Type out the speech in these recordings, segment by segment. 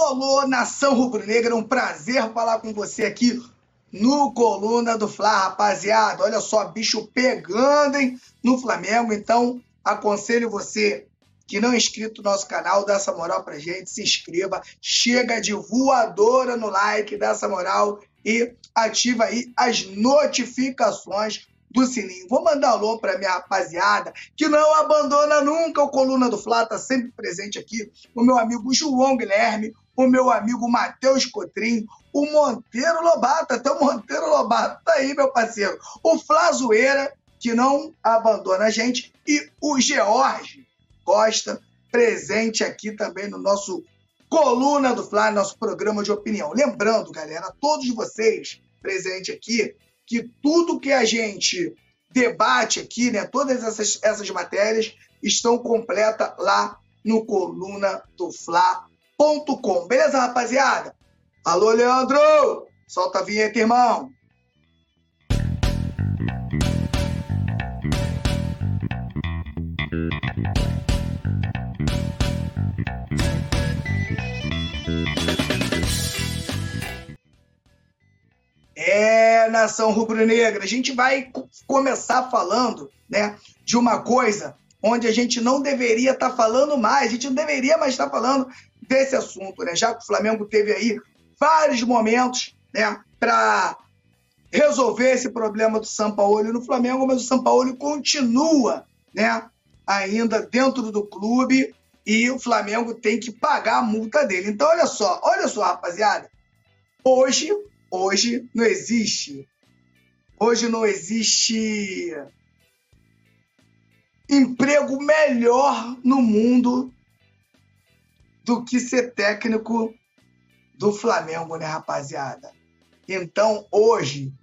Alô, alô, nação rubro-negra, um prazer falar com você aqui no Coluna do Fla, rapaziada. Olha só, bicho pegando, hein, no Flamengo. Então, aconselho você que não é inscrito no nosso canal, dá essa moral pra gente, se inscreva, chega de voadora no like, dá essa moral e ativa aí as notificações do sininho. Vou mandar alô para minha rapaziada que não abandona nunca o Coluna do Fla, tá sempre presente aqui. O meu amigo João Guilherme, o meu amigo Matheus Cotrim, o Monteiro Lobato, até o Monteiro Lobato tá aí, meu parceiro. O Flazoeira, que não abandona a gente, e o George Costa, presente aqui também no nosso Coluna do Fla, nosso programa de opinião. Lembrando, galera, todos vocês presentes aqui, que tudo que a gente debate aqui, né, todas essas, essas matérias estão completas lá no coluna do Fla.com. Beleza, rapaziada? Alô, Leandro! Solta a vinheta, irmão! É, nação rubro-negra, a gente vai começar falando né, de uma coisa onde a gente não deveria estar tá falando mais, a gente não deveria mais estar tá falando desse assunto, né? Já que o Flamengo teve aí vários momentos né, para resolver esse problema do Sampaoli no Flamengo, mas o Sampaoli continua né, ainda dentro do clube e o Flamengo tem que pagar a multa dele. Então, olha só, olha só, rapaziada. Hoje Hoje não existe. Hoje não existe emprego melhor no mundo do que ser técnico do Flamengo, né, rapaziada? Então, hoje,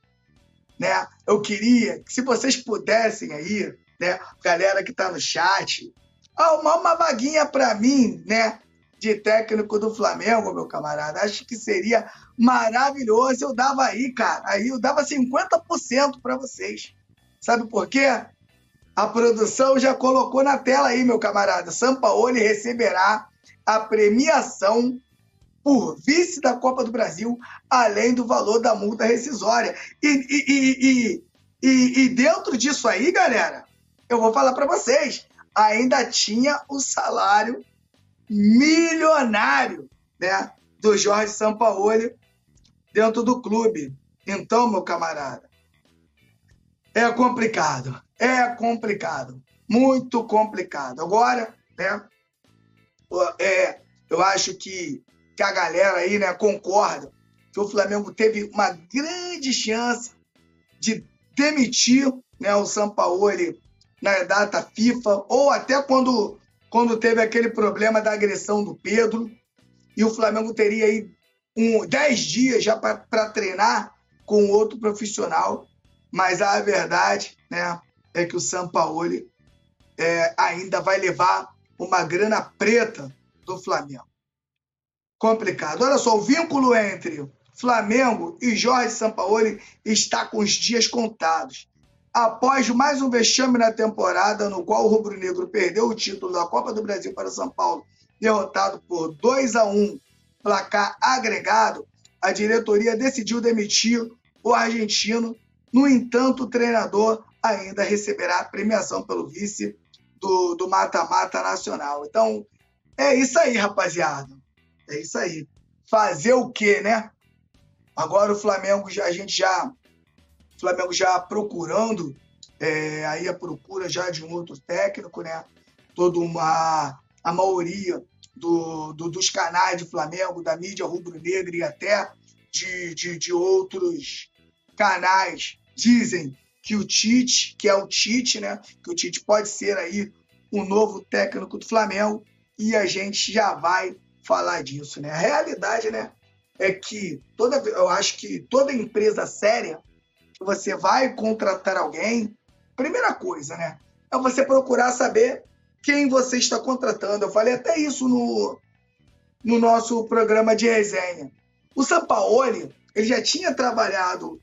né, eu queria que se vocês pudessem aí, né, galera que tá no chat, arrumar uma vaguinha para mim, né, de técnico do Flamengo, meu camarada. Acho que seria maravilhoso. Eu dava aí, cara. Aí eu dava 50% para vocês. Sabe por quê? A produção já colocou na tela aí, meu camarada. Sampaoli receberá a premiação por vice da Copa do Brasil, além do valor da multa rescisória. E, e, e, e dentro disso aí, galera, eu vou falar para vocês, ainda tinha o salário milionário né, do Jorge Sampaoli dentro do clube. Então, meu camarada, é complicado. É complicado. Muito complicado. Agora, né, é, eu acho que, que a galera aí né, concorda que o Flamengo teve uma grande chance de demitir né, o Sampaoli na data FIFA, ou até quando quando teve aquele problema da agressão do Pedro, e o Flamengo teria aí um, dez dias já para treinar com outro profissional, mas a verdade né, é que o Sampaoli é, ainda vai levar uma grana preta do Flamengo. Complicado. Olha só, o vínculo entre Flamengo e Jorge Sampaoli está com os dias contados após mais um vexame na temporada, no qual o Rubro Negro perdeu o título da Copa do Brasil para São Paulo, derrotado por 2 a 1 placar agregado, a diretoria decidiu demitir o argentino. No entanto, o treinador ainda receberá premiação pelo vice do mata-mata nacional. Então, é isso aí, rapaziada. É isso aí. Fazer o quê, né? Agora o Flamengo, já, a gente já Flamengo já procurando, é, aí a procura já de um outro técnico, né? Toda uma a maioria do, do, dos canais de Flamengo, da mídia rubro-negra e até de, de, de outros canais dizem que o Tite, que é o Tite, né? Que o Tite pode ser aí o novo técnico do Flamengo e a gente já vai falar disso, né? A realidade, né, é que toda eu acho que toda empresa séria você vai contratar alguém, primeira coisa, né? É você procurar saber quem você está contratando. Eu falei até isso no, no nosso programa de resenha. O Sampaoli, ele já tinha trabalhado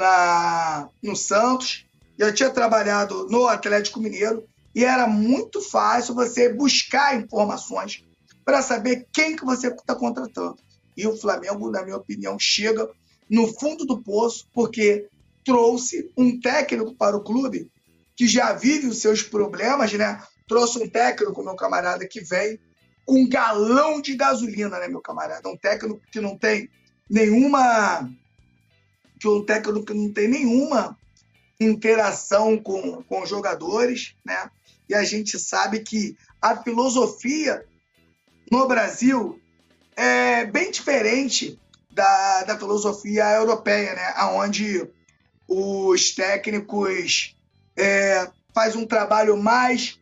na, no Santos, já tinha trabalhado no Atlético Mineiro, e era muito fácil você buscar informações para saber quem que você está contratando. E o Flamengo, na minha opinião, chega no fundo do poço porque trouxe um técnico para o clube que já vive os seus problemas, né? Trouxe um técnico, meu camarada, que vem com um galão de gasolina, né, meu camarada? Um técnico que não tem nenhuma. Que um técnico que não tem nenhuma interação com, com os jogadores, né? E a gente sabe que a filosofia no Brasil é bem diferente da, da filosofia europeia, né? Onde os técnicos é, faz um trabalho mais,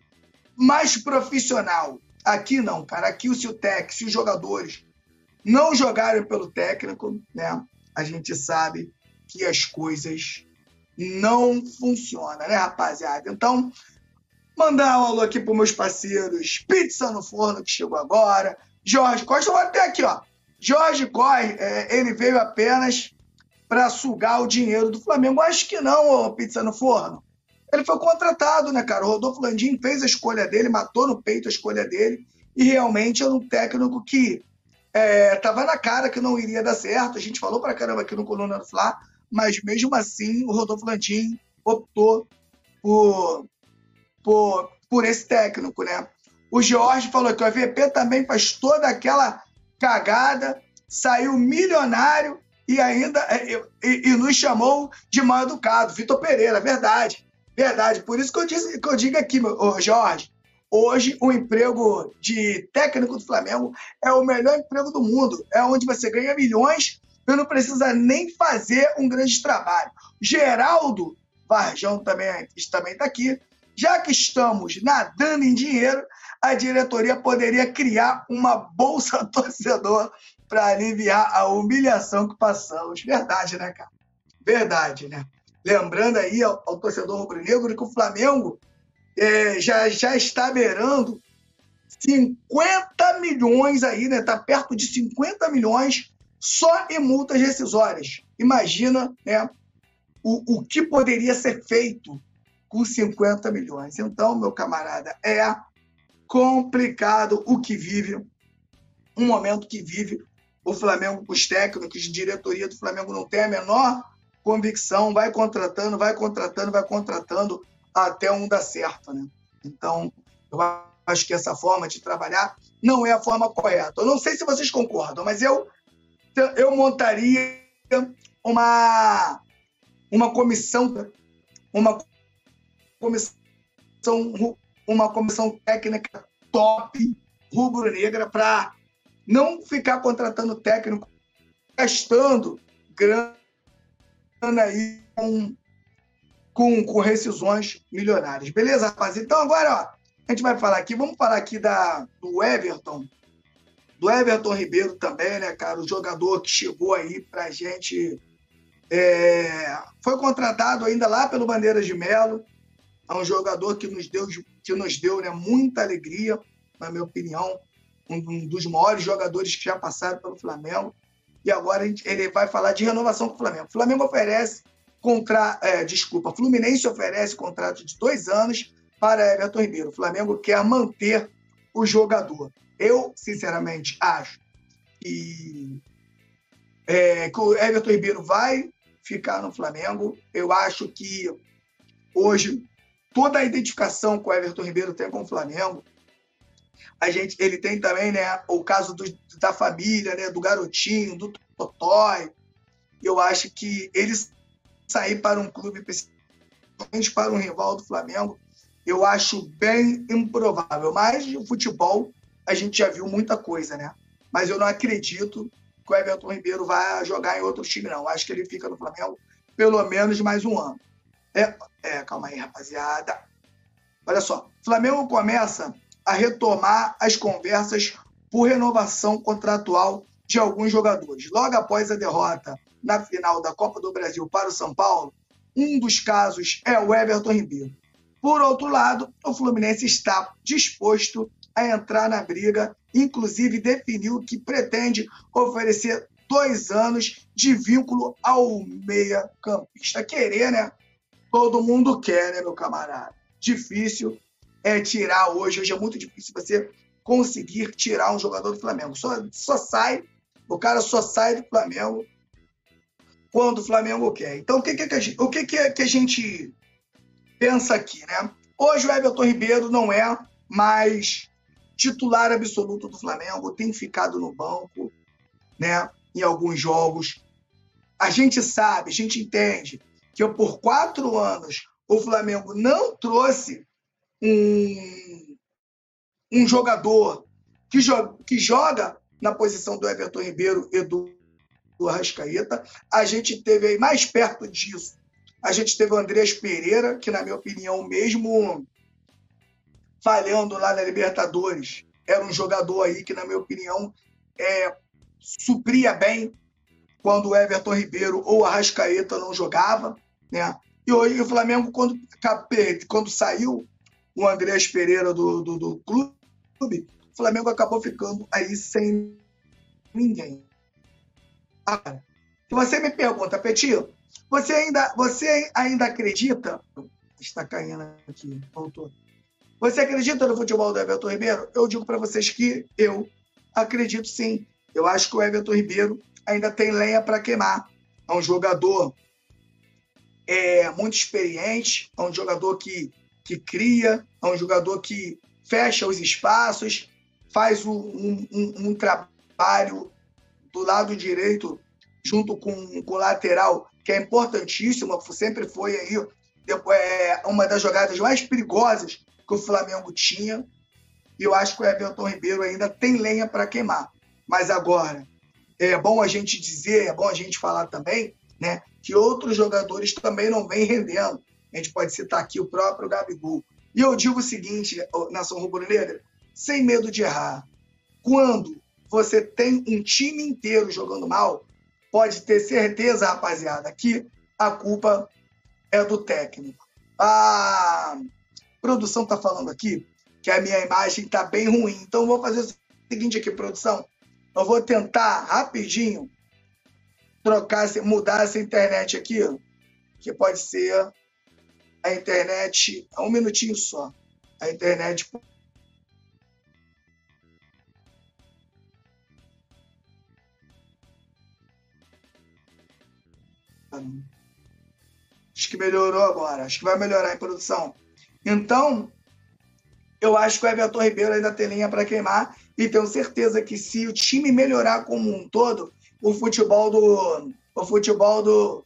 mais profissional. Aqui não, cara. Aqui se o técnico, se os jogadores não jogarem pelo técnico, né? A gente sabe que as coisas não funcionam, né, rapaziada? Então, mandar um alô aqui para meus parceiros Pizza no Forno, que chegou agora. Jorge Costa, vou até aqui, ó. Jorge Corre, é, ele veio apenas para sugar o dinheiro do Flamengo. Acho que não, ô, Pizza no Forno. Ele foi contratado, né, cara? O Rodolfo Landim fez a escolha dele, matou no peito a escolha dele, e realmente era um técnico que é, na cara que não iria dar certo. A gente falou para caramba aqui no Coluna do Fla, mas mesmo assim o Rodolfo Landim optou por, por, por esse técnico, né? O Jorge falou que o AVP também faz toda aquela cagada, saiu milionário e ainda é, e, e nos chamou de mal educado. Vitor Pereira, verdade. Verdade. Por isso que eu, disse, que eu digo aqui, meu, Jorge, hoje o emprego de técnico do Flamengo é o melhor emprego do mundo. É onde você ganha milhões e não precisa nem fazer um grande trabalho. Geraldo Varjão também também está aqui. Já que estamos nadando em dinheiro, a diretoria poderia criar uma bolsa torcedor para aliviar a humilhação que passamos. Verdade, né, cara? Verdade, né? Lembrando aí ao, ao torcedor rubro-negro que o Flamengo é, já, já está beirando 50 milhões aí, né? Está perto de 50 milhões só em multas rescisórias. Imagina né, o, o que poderia ser feito com 50 milhões. Então, meu camarada, é complicado o que vive, um momento que vive o Flamengo, os técnicos diretoria do Flamengo não tem a menor convicção, vai contratando, vai contratando, vai contratando até um dar certo, né? Então, eu acho que essa forma de trabalhar não é a forma correta. Eu não sei se vocês concordam, mas eu eu montaria uma uma comissão uma comissão uma comissão técnica top rubro-negra para não ficar contratando técnico, gastando grana aí com, com, com rescisões milionárias. Beleza, rapaz? Então agora, ó, a gente vai falar aqui, vamos falar aqui da, do Everton, do Everton Ribeiro também, né, cara? O jogador que chegou aí pra gente. É, foi contratado ainda lá pelo Bandeiras de Melo. É um jogador que nos deu, que nos deu né, muita alegria, na minha opinião um dos maiores jogadores que já passaram pelo Flamengo. E agora ele vai falar de renovação com o Flamengo. O Flamengo oferece contra, é, desculpa, Fluminense oferece contrato de dois anos para Everton Ribeiro. O Flamengo quer manter o jogador. Eu, sinceramente, acho que, é, que o Everton Ribeiro vai ficar no Flamengo. Eu acho que hoje toda a identificação que o Everton Ribeiro tem com o Flamengo a gente, ele tem também né, o caso do, da família, né, do garotinho, do Totói. Eu acho que ele sair para um clube, principalmente para um rival do Flamengo, eu acho bem improvável. Mas no futebol a gente já viu muita coisa, né? Mas eu não acredito que o Everton Ribeiro vai jogar em outro time, não. Acho que ele fica no Flamengo pelo menos mais um ano. É, é calma aí, rapaziada. Olha só, Flamengo começa a retomar as conversas por renovação contratual de alguns jogadores. Logo após a derrota na final da Copa do Brasil para o São Paulo, um dos casos é o Everton Ribeiro. Por outro lado, o Fluminense está disposto a entrar na briga, inclusive definiu que pretende oferecer dois anos de vínculo ao meia-campista. Querer, né? Todo mundo quer, né, meu camarada? Difícil é tirar hoje. Hoje é muito difícil você conseguir tirar um jogador do Flamengo. Só, só sai, o cara só sai do Flamengo quando o Flamengo quer. Então, o que, que, a, gente, o que, que, que a gente pensa aqui, né? Hoje o Everton Ribeiro não é mais titular absoluto do Flamengo, tem ficado no banco, né? Em alguns jogos. A gente sabe, a gente entende que por quatro anos o Flamengo não trouxe um, um jogador que, joga, que joga na posição do Everton Ribeiro e do, do Arrascaeta. A gente teve aí mais perto disso. A gente teve o Andreas Pereira, que, na minha opinião, mesmo falhando lá na Libertadores, era um jogador aí que, na minha opinião, é, supria bem quando o Everton Ribeiro ou o Arrascaeta não jogava. Né? E hoje o Flamengo, quando, quando saiu o Andrés Pereira do, do, do clube, o Flamengo acabou ficando aí sem ninguém. Agora, se você me pergunta, Petinho, você ainda, você ainda acredita? Está caindo aqui, voltou. Você acredita no futebol do Everton Ribeiro? Eu digo para vocês que eu acredito sim. Eu acho que o Everton Ribeiro ainda tem lenha para queimar. É um jogador é, muito experiente, é um jogador que, que cria, é um jogador que fecha os espaços, faz um, um, um trabalho do lado direito junto com, com o lateral, que é importantíssimo, sempre foi aí é, uma das jogadas mais perigosas que o Flamengo tinha. E eu acho que o Everton Ribeiro ainda tem lenha para queimar. Mas agora, é bom a gente dizer, é bom a gente falar também, né, que outros jogadores também não vêm rendendo. A gente pode citar aqui o próprio Gabigol. E eu digo o seguinte, nação rubro-negra, sem medo de errar. Quando você tem um time inteiro jogando mal, pode ter certeza, rapaziada, que a culpa é do técnico. A produção está falando aqui que a minha imagem está bem ruim. Então, vou fazer o seguinte aqui, produção. Eu vou tentar rapidinho trocar, mudar essa internet aqui, que pode ser a internet, um minutinho só. A internet Acho que melhorou agora. Acho que vai melhorar em produção. Então, eu acho que o Everton Ribeiro ainda tem linha para queimar e tenho certeza que se o time melhorar como um todo, o futebol do, o futebol do,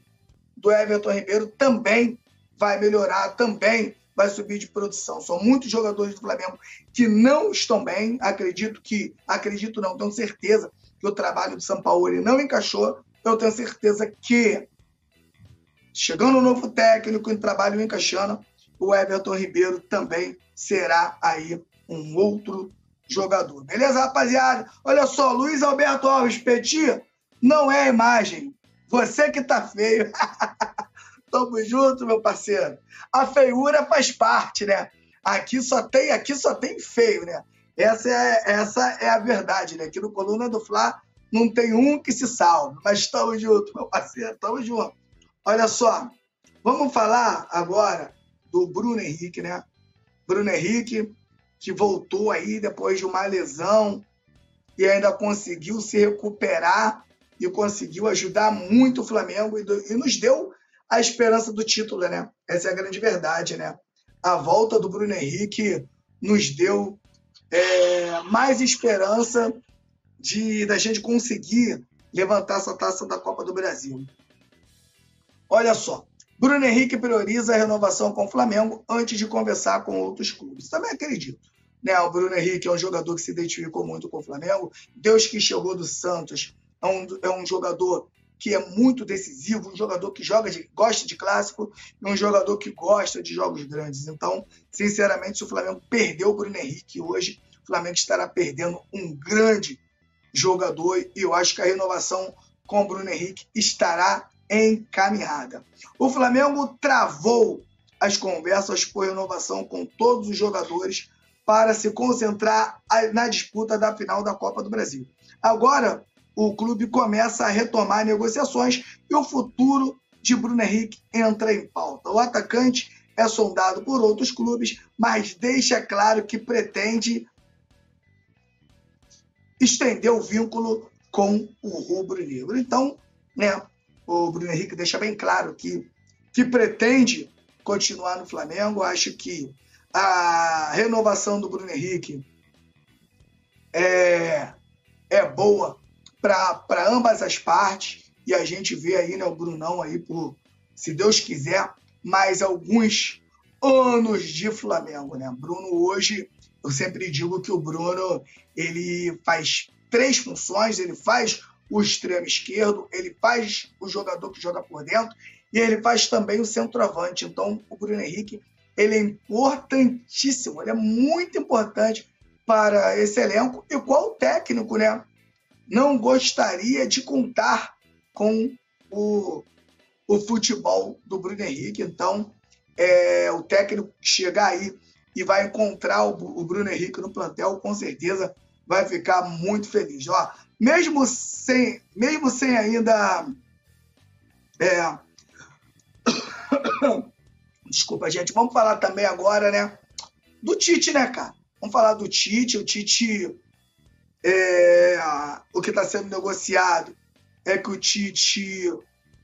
do Everton Ribeiro também vai melhorar, também vai subir de produção. São muitos jogadores do Flamengo que não estão bem. Acredito que, acredito não, tenho certeza que o trabalho do São Paulo não encaixou. Eu tenho certeza que, chegando um novo técnico em trabalho encaixando, o Everton Ribeiro também será aí um outro jogador. Beleza, rapaziada? Olha só, Luiz Alberto Alves Petit não é imagem. Você que tá feio. Tamo junto, meu parceiro. A feiura faz parte, né? Aqui só tem, aqui só tem feio, né? Essa é, essa é a verdade, né? Aqui no Coluna do Fla não tem um que se salve. Mas estamos juntos, meu parceiro, estamos juntos. Olha só, vamos falar agora do Bruno Henrique, né? Bruno Henrique, que voltou aí depois de uma lesão e ainda conseguiu se recuperar e conseguiu ajudar muito o Flamengo e, do, e nos deu a esperança do título, né? Essa é a grande verdade, né? A volta do Bruno Henrique nos deu é, mais esperança de da gente conseguir levantar essa taça da Copa do Brasil. Olha só, Bruno Henrique prioriza a renovação com o Flamengo antes de conversar com outros clubes. Também acredito. Né? O Bruno Henrique é um jogador que se identificou muito com o Flamengo. Deus que chegou do Santos é um, é um jogador que é muito decisivo, um jogador que joga de, gosta de clássico e um jogador que gosta de jogos grandes. Então, sinceramente, se o Flamengo perdeu o Bruno Henrique hoje, o Flamengo estará perdendo um grande jogador e eu acho que a renovação com o Bruno Henrique estará encaminhada. O Flamengo travou as conversas por renovação com todos os jogadores para se concentrar na disputa da final da Copa do Brasil. Agora, o clube começa a retomar negociações e o futuro de Bruno Henrique entra em pauta. O atacante é sondado por outros clubes, mas deixa claro que pretende estender o vínculo com o rubro-negro. Então, né, o Bruno Henrique deixa bem claro que, que pretende continuar no Flamengo. Acho que a renovação do Bruno Henrique é, é boa para ambas as partes. E a gente vê aí né, o Brunão aí por, se Deus quiser, mais alguns anos de Flamengo. Né? Bruno hoje, eu sempre digo que o Bruno ele faz três funções, ele faz o extremo esquerdo, ele faz o jogador que joga por dentro e ele faz também o centroavante. Então, o Bruno Henrique ele é importantíssimo, ele é muito importante para esse elenco. E qual técnico, né? Não gostaria de contar com o, o futebol do Bruno Henrique. Então, é, o técnico que chegar aí e vai encontrar o, o Bruno Henrique no plantel, com certeza vai ficar muito feliz. Ó, mesmo sem, mesmo sem ainda. É... Desculpa, gente. Vamos falar também agora, né? Do Tite, né, cara? Vamos falar do Tite. O Tite. É... O que está sendo negociado é que o Tite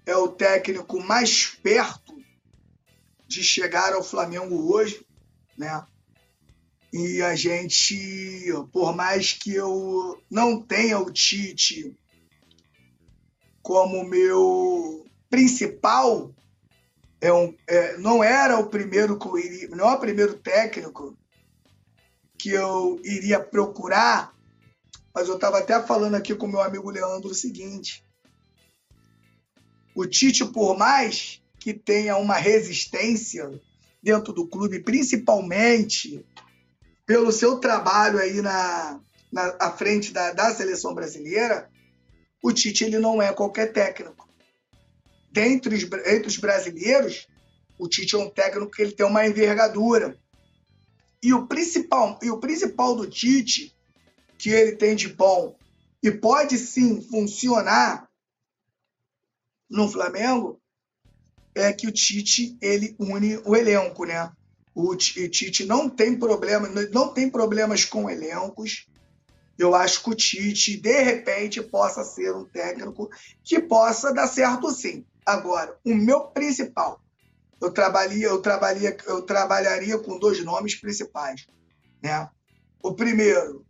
é o técnico mais perto de chegar ao Flamengo hoje, né? E a gente, por mais que eu não tenha o Tite como meu principal, é um, é, não era o primeiro que eu iria, não é o primeiro técnico que eu iria procurar, mas eu estava até falando aqui com meu amigo Leandro o seguinte: o Tite, por mais que tenha uma resistência dentro do clube, principalmente pelo seu trabalho aí na, na à frente da, da seleção brasileira, o Tite ele não é qualquer técnico. Dentre os, entre os brasileiros, o Tite é um técnico que ele tem uma envergadura. E o principal, e o principal do Tite, que ele tem de bom e pode sim funcionar no Flamengo, é que o Tite ele une o elenco, né? O Tite não tem problema, não tem problemas com elencos. Eu acho que o Tite, de repente, possa ser um técnico que possa dar certo sim. Agora, o meu principal, eu trabalharia, eu trabalharia, eu trabalharia com dois nomes principais, né? O primeiro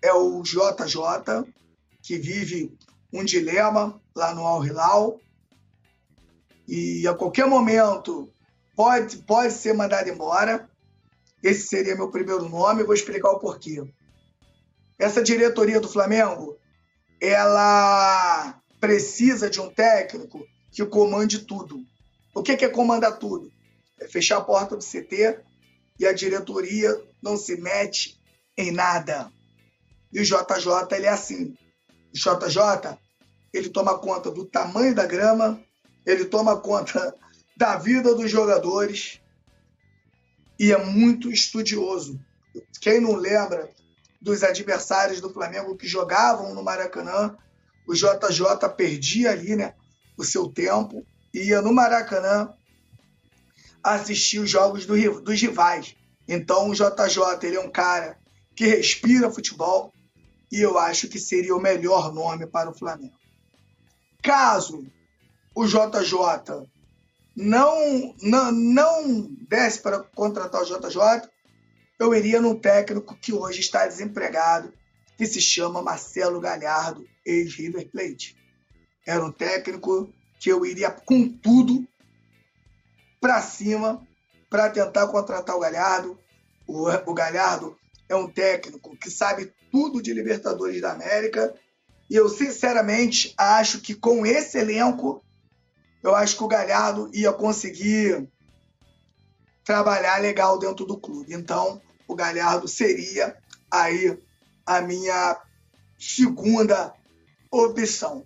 é o JJ, que vive um dilema lá no Al Hilal e a qualquer momento pode, pode ser mandado embora. Esse seria meu primeiro nome, vou explicar o porquê. Essa diretoria do Flamengo, ela precisa de um técnico que comande tudo. O que é comandar tudo? É fechar a porta do CT e a diretoria não se mete em nada. E o JJ, ele é assim. O JJ, ele toma conta do tamanho da grama, ele toma conta da vida dos jogadores e é muito estudioso. Quem não lembra dos adversários do Flamengo que jogavam no Maracanã, o JJ perdia ali né, o seu tempo, ia no Maracanã assistir os jogos do, dos rivais. Então o JJ ele é um cara que respira futebol e eu acho que seria o melhor nome para o Flamengo. Caso o JJ não, não, não desse para contratar o JJ, eu iria num técnico que hoje está desempregado, que se chama Marcelo Galhardo, ex-River Plate. Era um técnico que eu iria com tudo para cima para tentar contratar o Galhardo. O, o Galhardo é um técnico que sabe tudo de Libertadores da América e eu sinceramente acho que com esse elenco eu acho que o Galhardo ia conseguir trabalhar legal dentro do clube. Então, o Galhardo seria aí a minha segunda opção.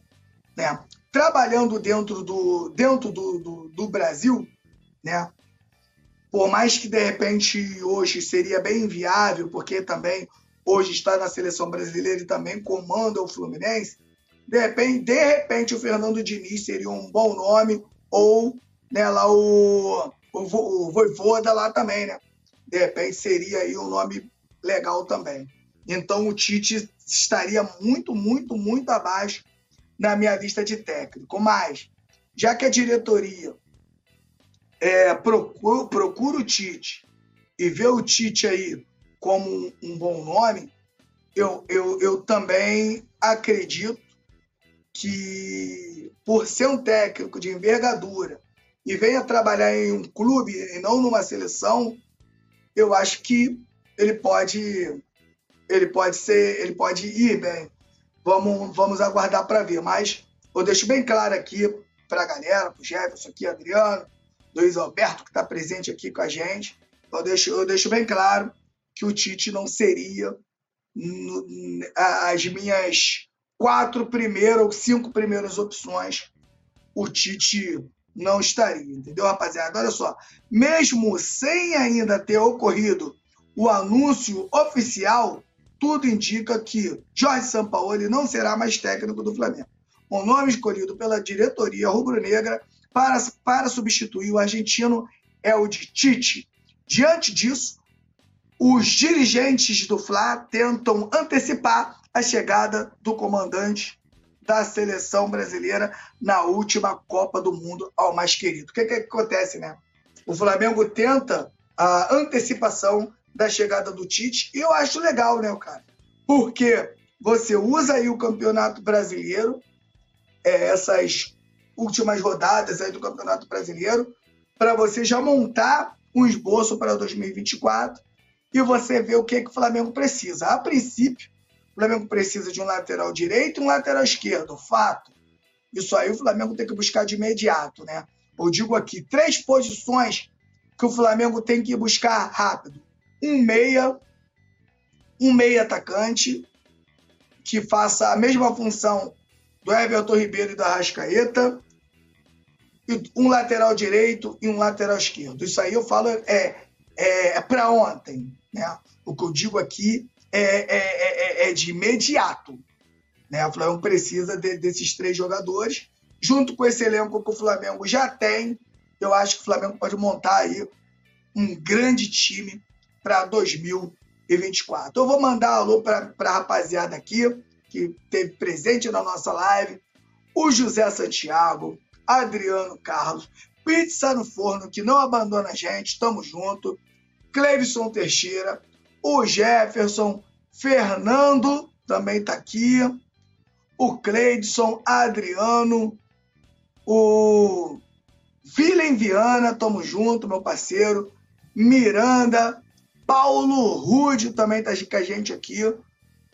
Né? Trabalhando dentro do, dentro do, do, do Brasil, né? por mais que de repente hoje seria bem viável, porque também hoje está na seleção brasileira e também comanda o Fluminense, de repente, de repente, o Fernando Diniz seria um bom nome, ou né, lá o, o, o Voivoda lá também, né? De repente seria aí um nome legal também. Então o Tite estaria muito, muito, muito abaixo na minha lista de técnico. Mas, já que a diretoria é, procura, procura o Tite e vê o Tite aí como um, um bom nome, eu, eu, eu também acredito que, por ser um técnico de envergadura e venha trabalhar em um clube e não numa seleção, eu acho que ele pode ele pode ser, ele pode ir bem. Vamos, vamos aguardar para ver. Mas eu deixo bem claro aqui para a galera, para o Jefferson aqui, Adriano, Luiz Alberto, que está presente aqui com a gente. Eu deixo, eu deixo bem claro que o Tite não seria as minhas quatro primeiras ou cinco primeiras opções. O Tite não estaria, entendeu, rapaziada? Olha só, mesmo sem ainda ter ocorrido o anúncio oficial, tudo indica que Jorge Sampaoli não será mais técnico do Flamengo. O nome escolhido pela diretoria rubro-negra para, para substituir o argentino é o de Tite. Diante disso, os dirigentes do Fla tentam antecipar a chegada do comandante da seleção brasileira na última Copa do Mundo ao mais querido. O que, que acontece, né? O Flamengo tenta a antecipação da chegada do Tite e eu acho legal, né, cara? Porque você usa aí o Campeonato Brasileiro, é, essas últimas rodadas aí do Campeonato Brasileiro, para você já montar um esboço para 2024 e você ver o que, que o Flamengo precisa. A princípio, o Flamengo precisa de um lateral direito e um lateral esquerdo, fato. Isso aí o Flamengo tem que buscar de imediato, né? Eu digo aqui, três posições que o Flamengo tem que buscar rápido. Um meia, um meia atacante, que faça a mesma função do Everton Ribeiro e da Rascaeta, um lateral direito e um lateral esquerdo. Isso aí eu falo é, é, é para ontem. Né? O que eu digo aqui é, é, é, é de imediato. Né? O Flamengo precisa de, desses três jogadores, junto com esse elenco que o Flamengo já tem. Eu acho que o Flamengo pode montar aí um grande time para 2024. Eu vou mandar alô para a rapaziada aqui, que teve presente na nossa live, o José Santiago, Adriano Carlos, Pizza no Forno, que não abandona a gente, tamo junto, Cleivson Teixeira, o Jefferson, Fernando também está aqui, o Cleidson, Adriano, o Vilen Viana, tamo junto, meu parceiro, Miranda, Paulo Rude também está com a gente aqui.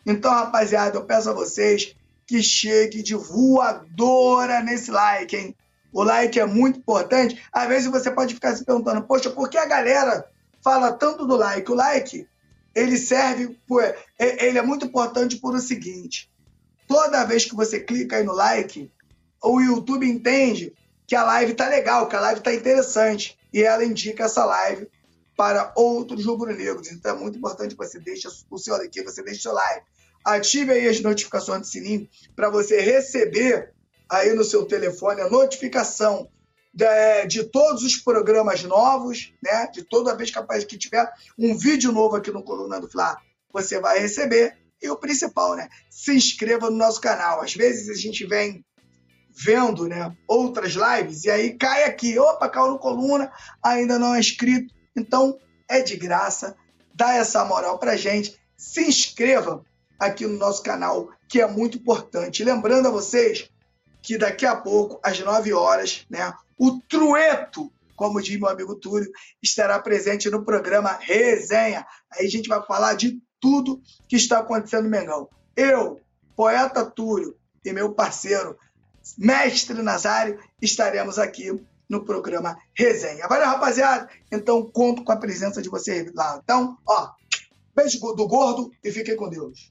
Então, rapaziada, eu peço a vocês que chegue de voadora nesse like, hein? O like é muito importante. Às vezes você pode ficar se perguntando, poxa, por que a galera fala tanto do like? O like ele serve, por, ele é muito importante por o seguinte: toda vez que você clica aí no like, o YouTube entende que a live tá legal, que a live tá interessante e ela indica essa live para outros rubro-negros. Então é muito importante que você deixe o seu aqui, você deixe o seu like. Ative aí as notificações do sininho para você receber aí no seu telefone a notificação de, de, todos os programas novos, né? De toda vez capaz que tiver um vídeo novo aqui no Coluna do Fla, você vai receber. E o principal, né? Se inscreva no nosso canal. Às vezes a gente vem vendo, né, outras lives e aí cai aqui, opa, caiu no Coluna, ainda não é inscrito. Então é de graça, dá essa moral pra gente. Se inscreva aqui no nosso canal, que é muito importante. Lembrando a vocês que daqui a pouco, às 9 horas, né, o Trueto, como diz meu amigo Túlio, estará presente no programa Resenha. Aí a gente vai falar de tudo que está acontecendo no Mengão. Eu, poeta Túlio e meu parceiro, mestre Nazário, estaremos aqui no programa Resenha. Valeu, rapaziada? Então, conto com a presença de vocês lá. Então, ó, beijo do gordo e fiquem com Deus.